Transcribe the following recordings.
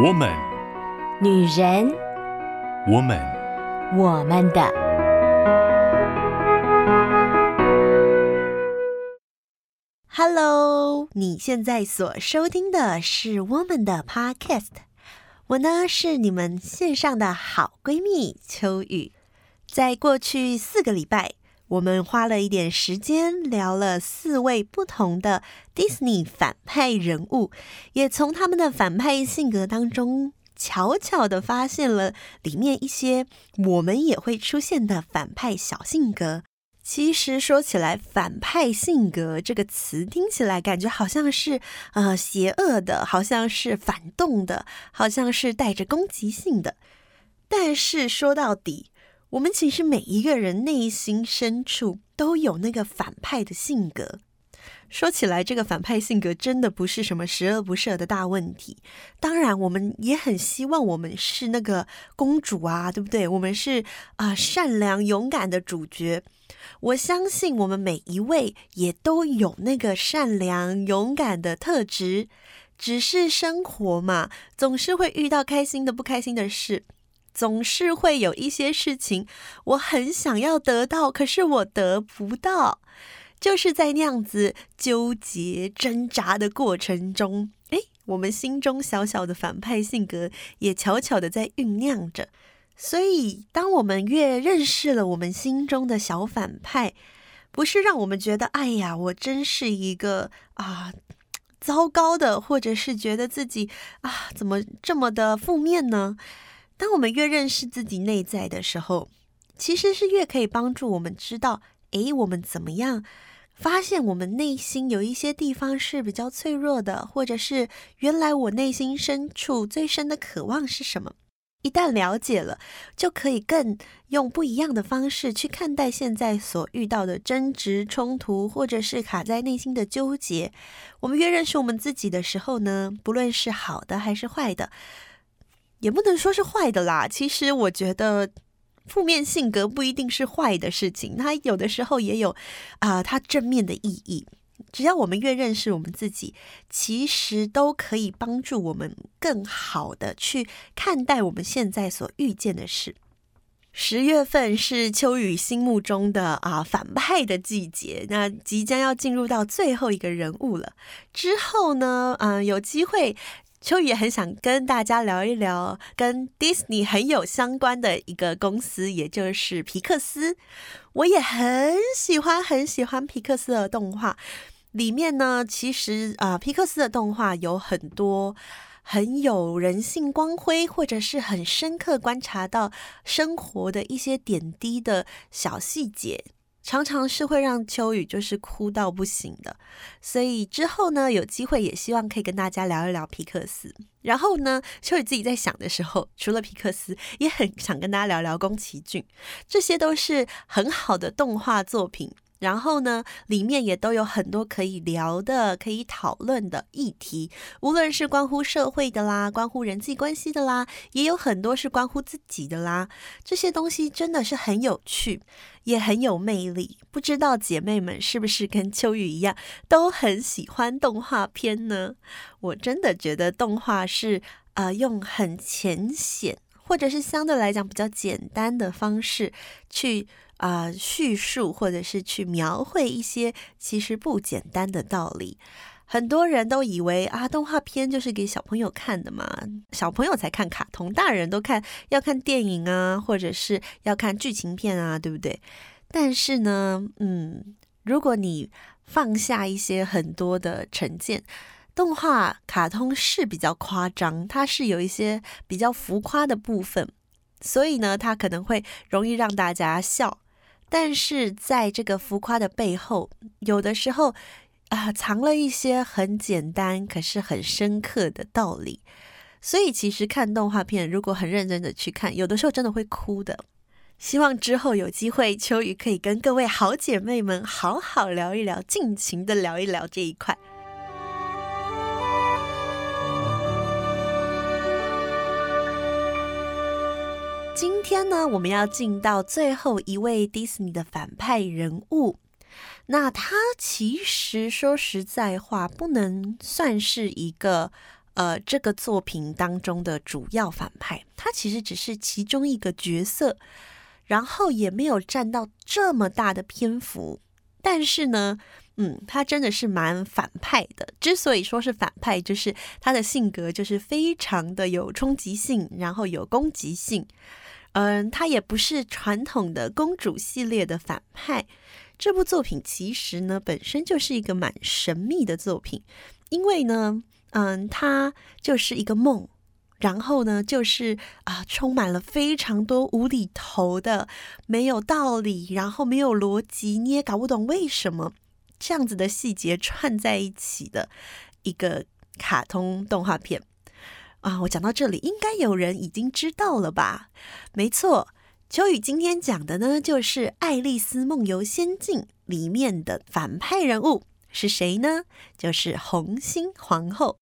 我们，女人，我们，我们的。Hello，你现在所收听的是我们的 Podcast。我呢是你们线上的好闺蜜秋雨。在过去四个礼拜，我们花了一点时间聊了四位不同的 Disney 反派人物，也从他们的反派性格当中悄悄地发现了里面一些我们也会出现的反派小性格。其实说起来，反派性格这个词听起来感觉好像是呃邪恶的，好像是反动的，好像是带着攻击性的。但是说到底，我们其实每一个人内心深处都有那个反派的性格。说起来，这个反派性格真的不是什么十恶不赦的大问题。当然，我们也很希望我们是那个公主啊，对不对？我们是啊，善良勇敢的主角。我相信我们每一位也都有那个善良勇敢的特质。只是生活嘛，总是会遇到开心的、不开心的事。总是会有一些事情，我很想要得到，可是我得不到。就是在那样子纠结挣扎的过程中，诶，我们心中小小的反派性格也悄悄的在酝酿着。所以，当我们越认识了我们心中的小反派，不是让我们觉得“哎呀，我真是一个啊糟糕的”，或者是觉得自己啊怎么这么的负面呢？当我们越认识自己内在的时候，其实是越可以帮助我们知道，诶，我们怎么样发现我们内心有一些地方是比较脆弱的，或者是原来我内心深处最深的渴望是什么？一旦了解了，就可以更用不一样的方式去看待现在所遇到的争执、冲突，或者是卡在内心的纠结。我们越认识我们自己的时候呢，不论是好的还是坏的。也不能说是坏的啦。其实我觉得，负面性格不一定是坏的事情，它有的时候也有啊、它正面的意义。只要我们越认识我们自己，其实都可以帮助我们更好的去看待我们现在所遇见的事。十月份是秋雨心目中的啊反派的季节，那即将要进入到最后一个人物了。之后呢，嗯、有机会。秋雨也很想跟大家聊一聊跟 Disney 很有相关的一个公司，也就是皮克斯。我也很喜欢很喜欢皮克斯的动画，里面呢，其实啊、皮克斯的动画有很多很有人性光辉，或者是很深刻观察到生活的一些点滴的小细节。常常是会让秋雨就是哭到不行的，所以之后呢，有机会也希望可以跟大家聊一聊皮克斯。然后呢，秋雨自己在想的时候，除了皮克斯，也很想跟大家聊聊宫崎骏，这些都是很好的动画作品。然后呢，里面也都有很多可以聊的、可以讨论的议题，无论是关乎社会的啦，关乎人际关系的啦，也有很多是关乎自己的啦。这些东西真的是很有趣，也很有魅力。不知道姐妹们是不是跟秋雨一样，都很喜欢动画片呢？我真的觉得动画是呃，用很浅显，或者是相对来讲比较简单的方式去。啊、叙述或者是去描绘一些其实不简单的道理，很多人都以为啊，动画片就是给小朋友看的嘛，小朋友才看卡通，大人都看要看电影啊，或者是要看剧情片啊，对不对？但是呢，嗯，如果你放下一些很多的成见，动画卡通是比较夸张，它是有一些比较浮夸的部分，所以呢，它可能会容易让大家笑。但是在这个浮夸的背后，有的时候啊、藏了一些很简单可是很深刻的道理。所以其实看动画片，如果很认真的去看，有的时候真的会哭的。希望之后有机会，秋雨可以跟各位好姐妹们好好聊一聊，尽情的聊一聊这一块。天呢，我们要进到最后一位迪士尼的反派人物。那他其实说实在话，不能算是一个呃这个作品当中的主要反派，他其实只是其中一个角色，然后也没有占到这么大的篇幅。但是呢，嗯，他真的是蛮反派的。之所以说是反派，就是他的性格就是非常的有冲击性，然后有攻击性。嗯，她也不是传统的公主系列的反派。这部作品其实呢，本身就是一个蛮神秘的作品，因为呢，嗯，它就是一个梦，然后呢，就是啊，充满了非常多无厘头的、没有道理，然后没有逻辑，你也搞不懂为什么这样子的细节串在一起的一个卡通动画片啊。我讲到这里，应该有人已经知道了吧？没错。秋雨今天讲的呢，就是《爱丽丝梦游仙境》里面的反派人物是谁呢？就是红心皇后。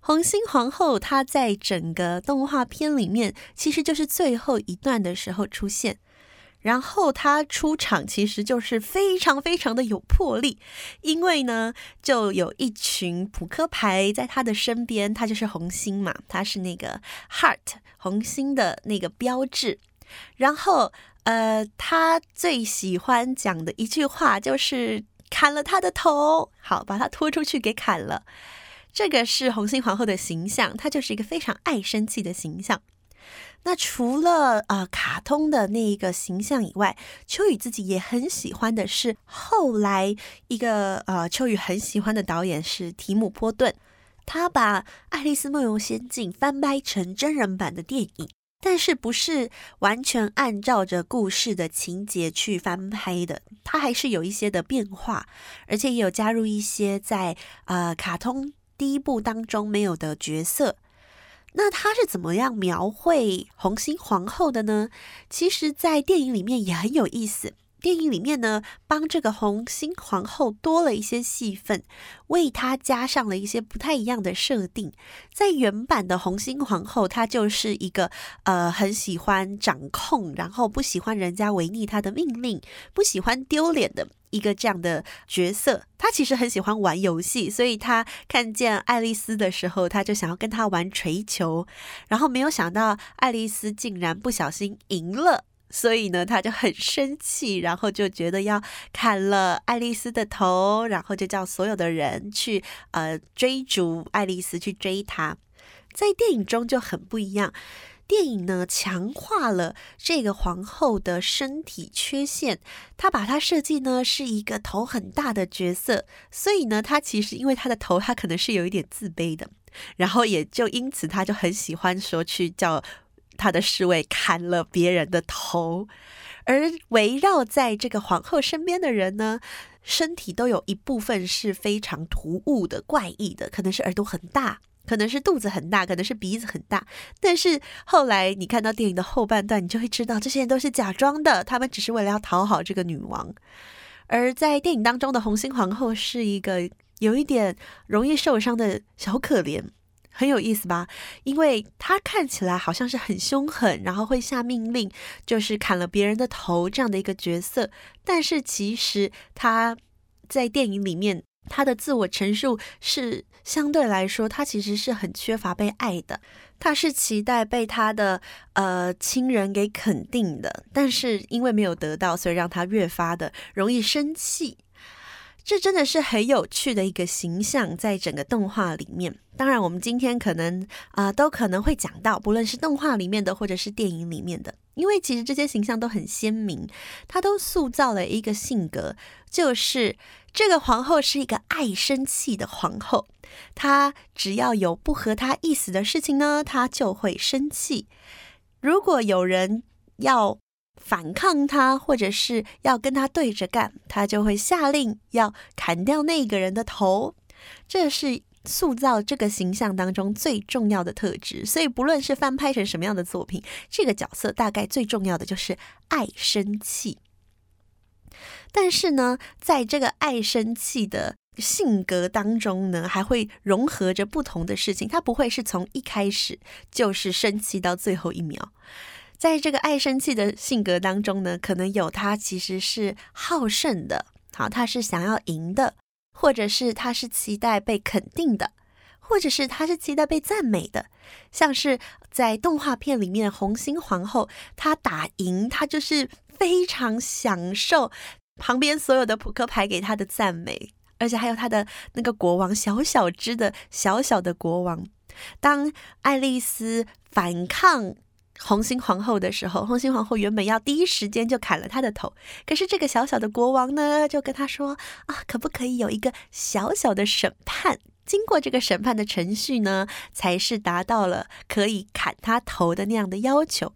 红心皇后她在整个动画片里面，其实就是最后一段的时候出现，然后她出场其实就是非常非常的有魄力，因为呢，就有一群扑克牌在她的身边，她就是红心嘛，她是那个 heart 红心的那个标志。然后，呃，他最喜欢讲的一句话就是砍了他的头，好，把他拖出去给砍了。这个是红心皇后的形象，她就是一个非常爱生气的形象。那除了呃卡通的那一个形象以外，秋雨自己也很喜欢的是后来一个呃秋雨很喜欢的导演是提姆波顿，他把《爱丽丝梦游仙境》翻拍成真人版的电影。但是不是完全按照着故事的情节去翻拍的，它还是有一些的变化，而且也有加入一些在呃卡通第一部当中没有的角色。那他是怎么样描绘红心皇后的呢？其实，在电影里面也很有意思。电影里面呢，帮这个红心皇后多了一些戏份，为她加上了一些不太一样的设定。在原版的红心皇后，她就是一个呃很喜欢掌控，然后不喜欢人家违逆她的命令，不喜欢丢脸的一个这样的角色。他其实很喜欢玩游戏，所以他看见爱丽丝的时候，他就想要跟她玩锤球，然后没有想到爱丽丝竟然不小心赢了。所以呢，他就很生气，然后就觉得要砍了爱丽丝的头，然后就叫所有的人去呃追逐爱丽丝，去追她。在电影中就很不一样，电影呢强化了这个皇后的身体缺陷，他把她设计呢是一个头很大的角色，所以呢，他其实因为她的头，他可能是有一点自卑的，然后也就因此他就很喜欢说去叫。他的侍卫砍了别人的头，而围绕在这个皇后身边的人呢，身体都有一部分是非常突兀的、怪异的，可能是耳朵很大，可能是肚子很大，可能是鼻子很大。但是后来你看到电影的后半段，你就会知道这些人都是假装的，他们只是为了要讨好这个女王。而在电影当中的红心皇后是一个有一点容易受伤的小可怜。很有意思吧？因为他看起来好像是很凶狠，然后会下命令，就是砍了别人的头这样的一个角色。但是其实他在电影里面，他的自我陈述是相对来说，他其实是很缺乏被爱的。他是期待被他的呃亲人给肯定的，但是因为没有得到，所以让他越发的容易生气。这真的是很有趣的一个形象，在整个动画里面。当然，我们今天可能啊、都可能会讲到，不论是动画里面的，或者是电影里面的，因为其实这些形象都很鲜明，它都塑造了一个性格，就是这个皇后是一个爱生气的皇后，她只要有不合她意思的事情呢，她就会生气。如果有人要反抗他，或者是要跟他对着干，他就会下令要砍掉那个人的头。这是塑造这个形象当中最重要的特质。所以，不论是翻拍成什么样的作品，这个角色大概最重要的就是爱生气。但是呢，在这个爱生气的性格当中呢，还会融合着不同的事情。他不会是从一开始就是生气到最后一秒。在这个爱生气的性格当中呢，可能有他其实是好胜的，好，他是想要赢的，或者是他是期待被肯定的，或者是他是期待被赞美的，像是在动画片里面，红心皇后她打赢，她就是非常享受旁边所有的扑克牌给她的赞美，而且还有她的那个国王，小小只的小小的国王。当爱丽丝反抗红心皇后的时候，红心皇后原本要第一时间就砍了她的头，可是这个小小的国王呢，就跟她说啊，可不可以有一个小小的审判？经过这个审判的程序呢，才是达到了可以砍他头的那样的要求。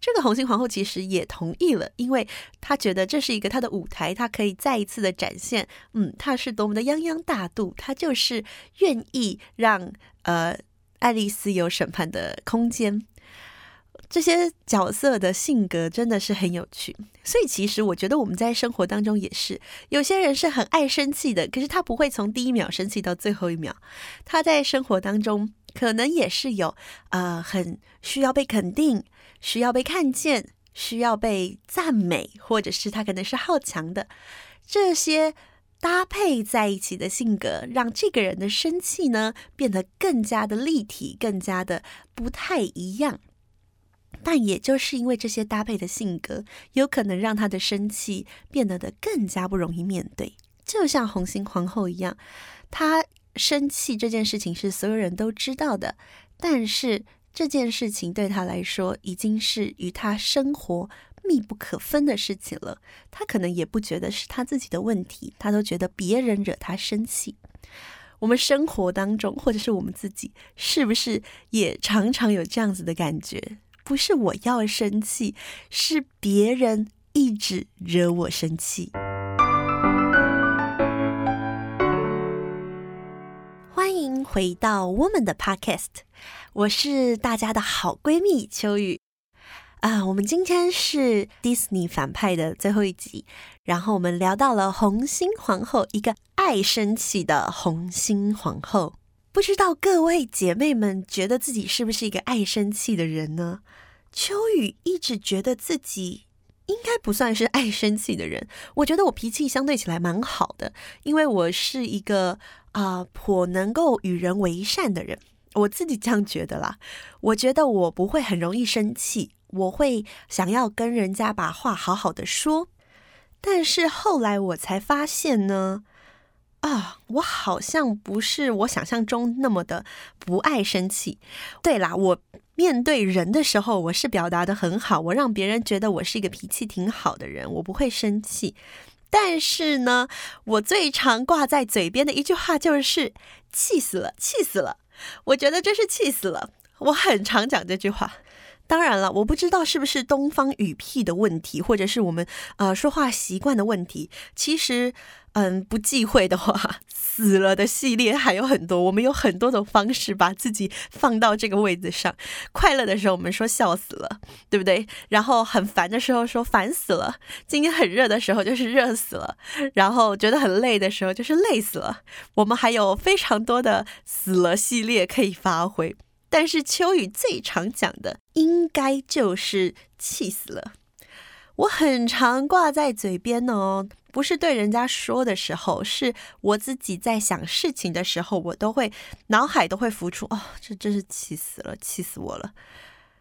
这个红心皇后其实也同意了，因为她觉得这是一个她的舞台，她可以再一次的展现，嗯，她是多么的泱泱大度，她就是愿意让呃爱丽丝有审判的空间。这些角色的性格真的是很有趣，所以其实我觉得我们在生活当中也是，有些人是很爱生气的，可是他不会从第一秒生气到最后一秒。他在生活当中可能也是有呃很需要被肯定、需要被看见、需要被赞美，或者是他可能是好强的。这些搭配在一起的性格，让这个人的生气呢变得更加的立体，更加的不太一样。但也就是因为这些搭配的性格，有可能让他的生气变得的更加不容易面对。就像红心皇后一样，她生气这件事情是所有人都知道的，但是这件事情对她来说已经是与她生活密不可分的事情了。她可能也不觉得是她自己的问题，她都觉得别人惹她生气。我们生活当中，或者是我们自己，是不是也常常有这样子的感觉？不是我要生气，是别人一直惹我生气。欢迎回到我们的 Podcast，我是大家的好闺蜜秋雨啊。我们今天是 Disney 反派的最后一集，然后我们聊到了红心皇后，一个爱生气的红心皇后。不知道各位姐妹们觉得自己是不是一个爱生气的人呢？秋雨一直觉得自己应该不算是爱生气的人。我觉得我脾气相对起来蛮好的，因为我是一个啊、颇能够与人为善的人。我自己这样觉得啦。我觉得我不会很容易生气，我会想要跟人家把话好好的说。但是后来我才发现呢。啊，我好像不是我想象中那么的不爱生气。对啦，我面对人的时候，我是表达的很好，我让别人觉得我是一个脾气挺好的人，我不会生气。但是呢，我最常挂在嘴边的一句话就是“气死了，气死了”。我觉得真是气死了，我很常讲这句话。当然了，我不知道是不是东方语癖的问题，或者是我们呃说话习惯的问题。其实，嗯，不忌讳的话，死了的系列还有很多。我们有很多种方式把自己放到这个位子上。快乐的时候，我们说笑死了，对不对？然后很烦的时候说烦死了。今天很热的时候就是热死了。然后觉得很累的时候就是累死了。我们还有非常多的死了系列可以发挥。但是秋雨最常讲的应该就是气死了。我很常挂在嘴边哦，不是对人家说的时候，是我自己在想事情的时候，我都会脑海都会浮出哦，这真是气死了，气死我了。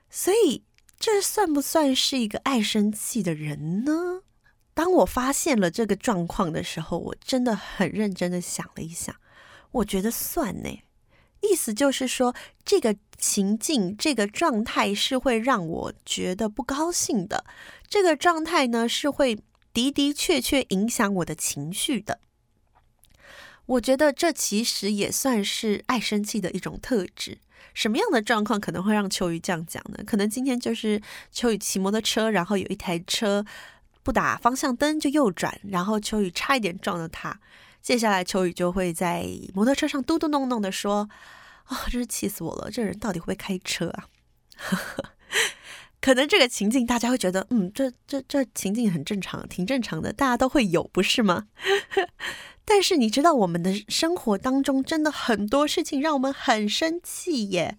所以这算不算是一个爱生气的人呢？当我发现了这个状况的时候，我真的很认真的想了一想，我觉得算呢。意思就是说，这个情境、这个状态是会让我觉得不高兴的。这个状态呢，是会的的确确影响我的情绪的。我觉得这其实也算是爱生气的一种特质。什么样的状况可能会让秋雨这样讲呢？可能今天就是秋雨骑摩托车，然后有一台车不打方向灯就右转，然后秋雨差一点撞到他。接下来，秋雨就会在摩托车上嘟嘟囔囔的说：“啊、真是气死我了！这人到底会不会开车啊？” 可能这个情境大家会觉得，嗯，这这这情境很正常，挺正常的，大家都会有，不是吗？但是你知道，我们的生活当中真的很多事情让我们很生气耶。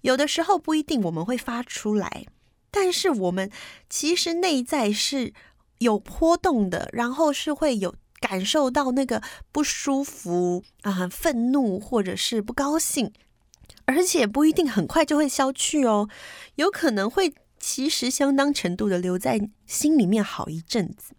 有的时候不一定我们会发出来，但是我们其实内在是有波动的，然后是会有。感受到那个不舒服啊、愤怒或者是不高兴，而且不一定很快就会消去哦，有可能会其实相当程度的留在心里面好一阵子。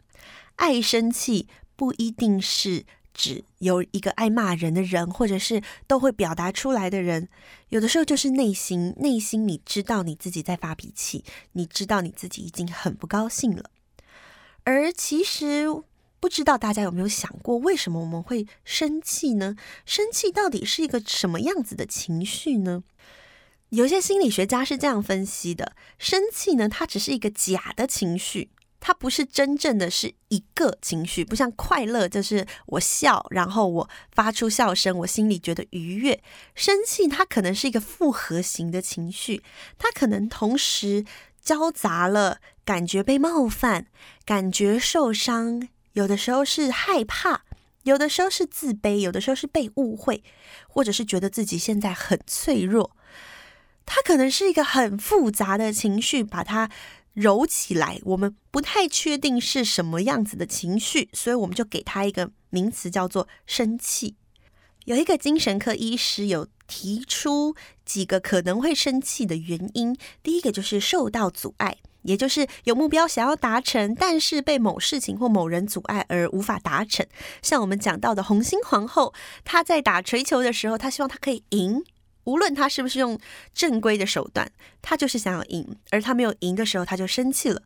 爱生气不一定是。指有一个爱骂人的人，或者是都会表达出来的人，有的时候就是内心，内心你知道你自己在发脾气，你知道你自己已经很不高兴了。而其实不知道大家有没有想过，为什么我们会生气呢？生气到底是一个什么样子的情绪呢？有些心理学家是这样分析的：生气呢，它只是一个假的情绪。它不是真正的是一个情绪，不像快乐，就是我笑，然后我发出笑声，我心里觉得愉悦。生气，它可能是一个复合型的情绪，它可能同时交杂了感觉被冒犯、感觉受伤，有的时候是害怕，有的时候是自卑，有的时候是被误会，或者是觉得自己现在很脆弱。它可能是一个很复杂的情绪，把它。揉起来，我们不太确定是什么样子的情绪，所以我们就给它一个名词，叫做生气。有一个精神科医师有提出几个可能会生气的原因，第一个就是受到阻碍，也就是有目标想要达成，但是被某事情或某人阻碍而无法达成。像我们讲到的红心皇后，她在打槌球的时候，她希望她可以赢。无论他是不是用正规的手段，他就是想要赢，而他没有赢的时候，他就生气了。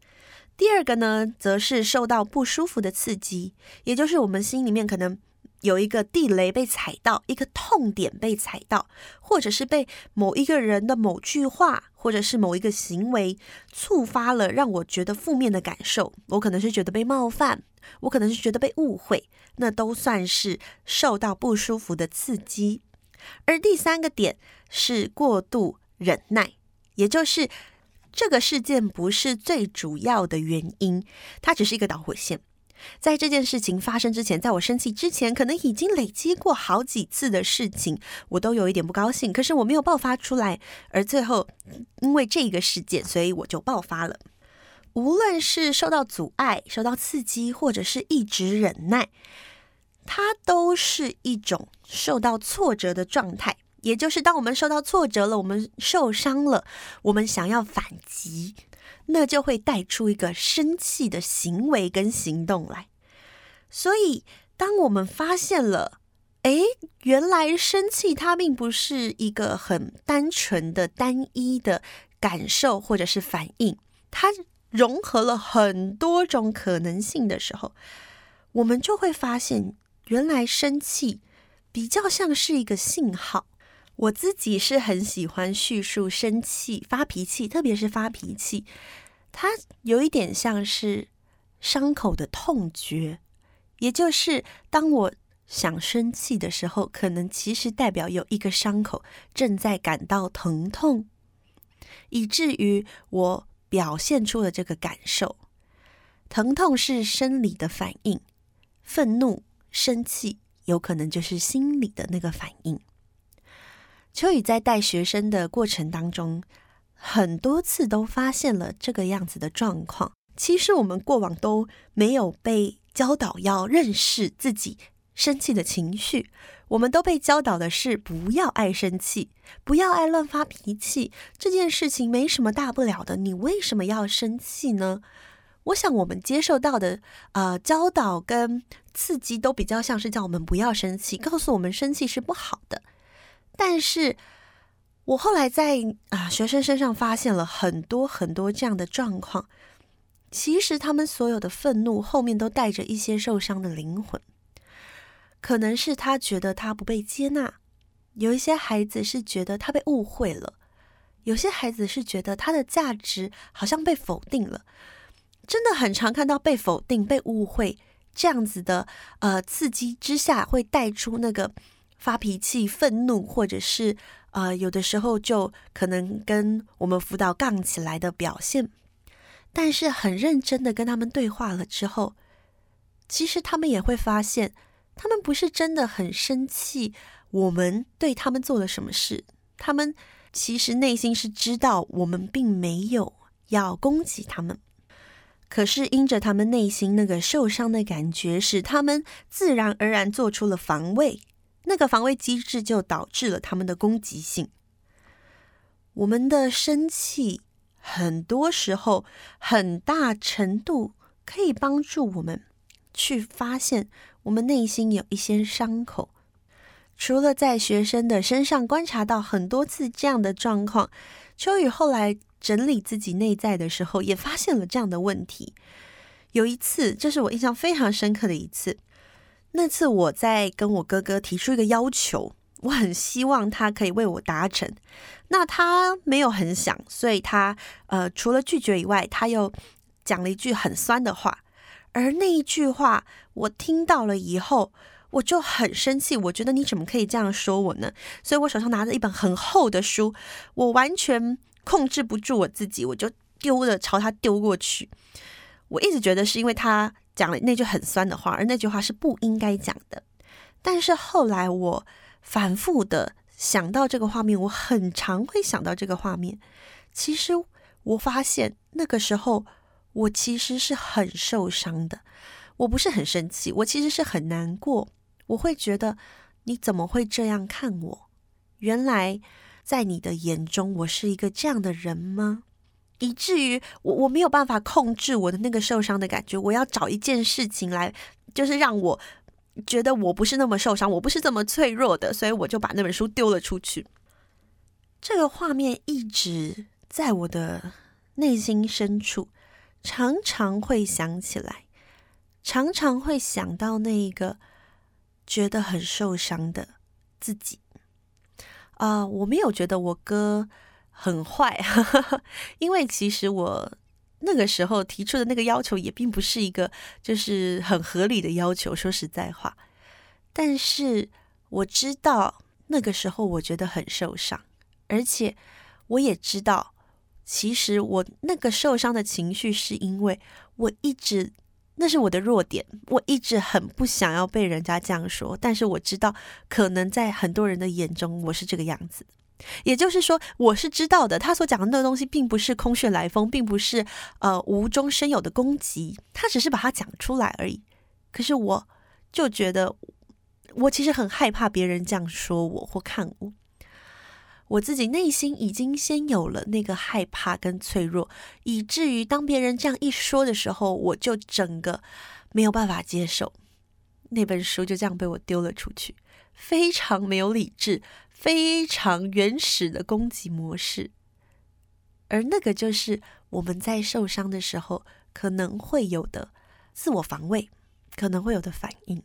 第二个呢，则是受到不舒服的刺激，也就是我们心里面可能有一个地雷被踩到，一个痛点被踩到，或者是被某一个人的某句话，或者是某一个行为触发了，让我觉得负面的感受。我可能是觉得被冒犯，我可能是觉得被误会，那都算是受到不舒服的刺激。而第三个点是过度忍耐，也就是这个事件不是最主要的原因，它只是一个导火线。在这件事情发生之前，在我生气之前，可能已经累积过好几次的事情，我都有一点不高兴，可是我没有爆发出来，而最后因为这个事件，所以我就爆发了。无论是受到阻碍、受到刺激，或者是一直忍耐。它都是一种受到挫折的状态，也就是当我们受到挫折了，我们受伤了，我们想要反击，那就会带出一个生气的行为跟行动来。所以，当我们发现了，哎，原来生气它并不是一个很单纯的、单一的感受或者是反应，它融合了很多种可能性的时候，我们就会发现。原来生气比较像是一个信号。我自己是很喜欢叙述生气、发脾气，特别是发脾气，它有一点像是伤口的痛觉，也就是当我想生气的时候，可能其实代表有一个伤口正在感到疼痛，以至于我表现出了这个感受。疼痛是生理的反应，愤怒。生气有可能就是心理的那个反应。秋雨在带学生的过程当中，很多次都发现了这个样子的状况。其实我们过往都没有被教导要认识自己生气的情绪，我们都被教导的是不要爱生气，不要爱乱发脾气。这件事情没什么大不了的，你为什么要生气呢？我想我们接受到的呃教导跟刺激都比较像是叫我们不要生气，告诉我们生气是不好的。但是我后来在啊、学生身上发现了很多很多这样的状况，其实他们所有的愤怒后面都带着一些受伤的灵魂，可能是他觉得他不被接纳，有一些孩子是觉得他被误会了，有些孩子是觉得他的价值好像被否定了。真的很常看到被否定、被误会这样子的呃刺激之下，会带出那个发脾气、愤怒，或者是呃有的时候就可能跟我们辅导杠起来的表现。但是很认真的跟他们对话了之后，其实他们也会发现，他们不是真的很生气，我们对他们做了什么事，他们其实内心是知道我们并没有要攻击他们。可是因着他们内心那个受伤的感觉，使他们自然而然做出了防卫，那个防卫机制就导致了他们的攻击性。我们的生气，很多时候很大程度可以帮助我们去发现我们内心有一些伤口。除了在学生的身上观察到很多次这样的状况，秋雨后来。整理自己内在的时候，也发现了这样的问题。有一次，这是我印象非常深刻的一次。那次我在跟我哥哥提出一个要求，我很希望他可以为我达成。那他没有很想，所以他呃，除了拒绝以外，他又讲了一句很酸的话。而那一句话，我听到了以后，我就很生气。我觉得你怎么可以这样说我呢？所以我手上拿着一本很厚的书，我完全。控制不住我自己，我就丢了，朝他丢过去。我一直觉得是因为他讲了那句很酸的话，而那句话是不应该讲的。但是后来我反复的想到这个画面，我很常会想到这个画面。其实我发现那个时候我其实是很受伤的，我不是很生气，我其实是很难过。我会觉得你怎么会这样看我？原来。在你的眼中，我是一个这样的人吗？以至于我我没有办法控制我的那个受伤的感觉，我要找一件事情来，就是让我觉得我不是那么受伤，我不是这么脆弱的，所以我就把那本书丢了出去。这个画面一直在我的内心深处，常常会想起来，常常会想到那一个觉得很受伤的自己。啊、我没有觉得我哥很坏，因为其实我那个时候提出的那个要求也并不是一个就是很合理的要求，说实在话。但是我知道那个时候我觉得很受伤，而且我也知道，其实我那个受伤的情绪是因为我一直。那是我的弱点，我一直很不想要被人家这样说，但是我知道，可能在很多人的眼中，我是这个样子。也就是说，我是知道的，他所讲的那个东西，并不是空穴来风，并不是呃无中生有的攻击，他只是把它讲出来而已。可是我就觉得，我其实很害怕别人这样说我或看我。我自己内心已经先有了那个害怕跟脆弱，以至于当别人这样一说的时候，我就整个没有办法接受。那本书就这样被我丢了出去，非常没有理智，非常原始的攻击模式。而那个就是我们在受伤的时候可能会有的自我防卫，可能会有的反应。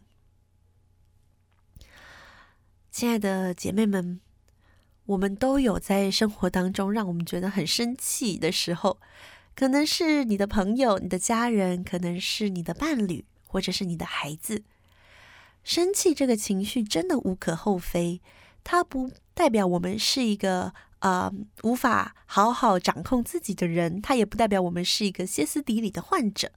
亲爱的姐妹们。我们都有在生活当中让我们觉得很生气的时候，可能是你的朋友、你的家人，可能是你的伴侣，或者是你的孩子。生气这个情绪真的无可厚非，它不代表我们是一个呃无法好好掌控自己的人，它也不代表我们是一个歇斯底里的患者。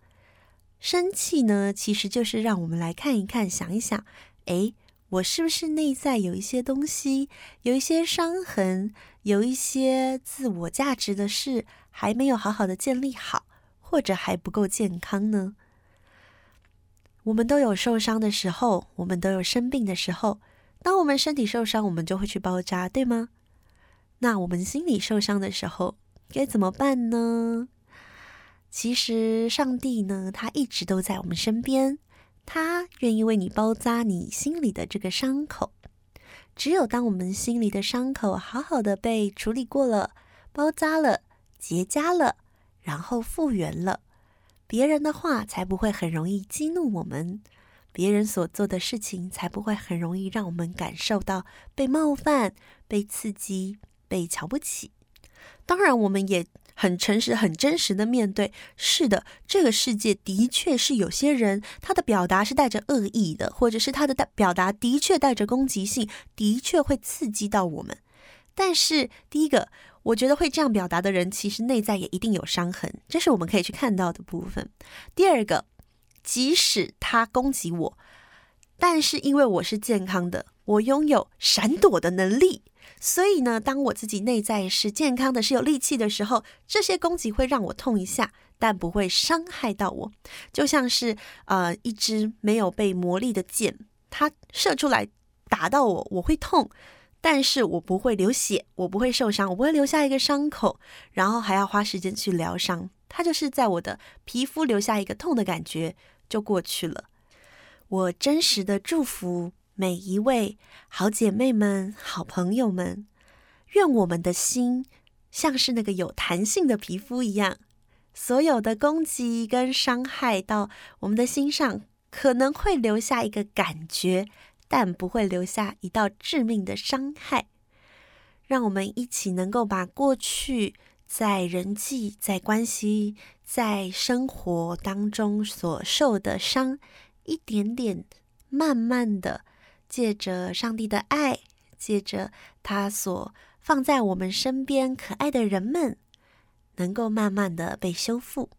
生气呢，其实就是让我们来看一看、想一想，诶。我是不是内在有一些东西，有一些伤痕，有一些自我价值的事还没有好好的建立好，或者还不够健康呢？我们都有受伤的时候，我们都有生病的时候。当我们身体受伤，我们就会去包扎，对吗？那我们心里受伤的时候该怎么办呢？其实上帝呢，他一直都在我们身边。他愿意为你包扎你心里的这个伤口。只有当我们心里的伤口好好的被处理过了、包扎了、结痂了，然后复原了，别人的话才不会很容易激怒我们，别人所做的事情才不会很容易让我们感受到被冒犯、被刺激、被瞧不起。当然，我们也。很诚实、很真实的面对，是的，这个世界的确是有些人他的表达是带着恶意的，或者是他的表达的确带着攻击性，的确会刺激到我们。但是，第一个，我觉得会这样表达的人，其实内在也一定有伤痕，这是我们可以去看到的部分。第二个，即使他攻击我，但是因为我是健康的，我拥有闪躲的能力。所以呢，当我自己内在是健康的、是有力气的时候，这些攻击会让我痛一下，但不会伤害到我。就像是呃一支没有被磨砺的箭，它射出来打到我，我会痛，但是我不会流血，我不会受伤，我不会留下一个伤口，然后还要花时间去疗伤。它就是在我的皮肤留下一个痛的感觉，就过去了。我真实的祝福。每一位好姐妹们、好朋友们，愿我们的心像是那个有弹性的皮肤一样，所有的攻击跟伤害到我们的心上，可能会留下一个感觉，但不会留下一道致命的伤害。让我们一起能够把过去在人际、在关系、在生活当中所受的伤，一点点、慢慢的。借着上帝的爱，借着他所放在我们身边可爱的人们，能够慢慢的被修复。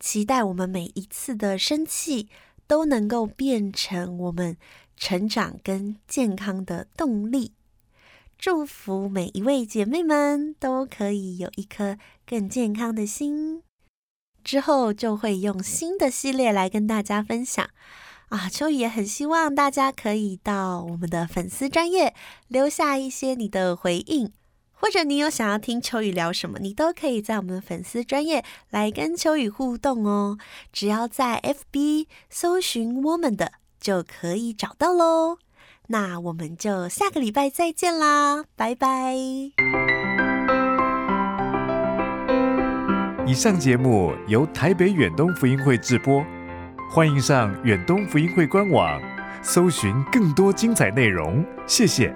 期待我们每一次的生气都能够变成我们成长跟健康的动力。祝福每一位姐妹们都可以有一颗更健康的心。之后就会用新的系列来跟大家分享。啊，秋雨也很希望大家可以到我们的粉丝专页留下一些你的回应，或者你有想要听秋雨聊什么，你都可以在我们的粉丝专页来跟秋雨互动哦。只要在 FB 搜寻我们的，就可以找到喽。那我们就下个礼拜再见啦，拜拜。以上节目由台北远东福音会制播。欢迎上远东福音会官网，搜寻更多精彩内容。谢谢。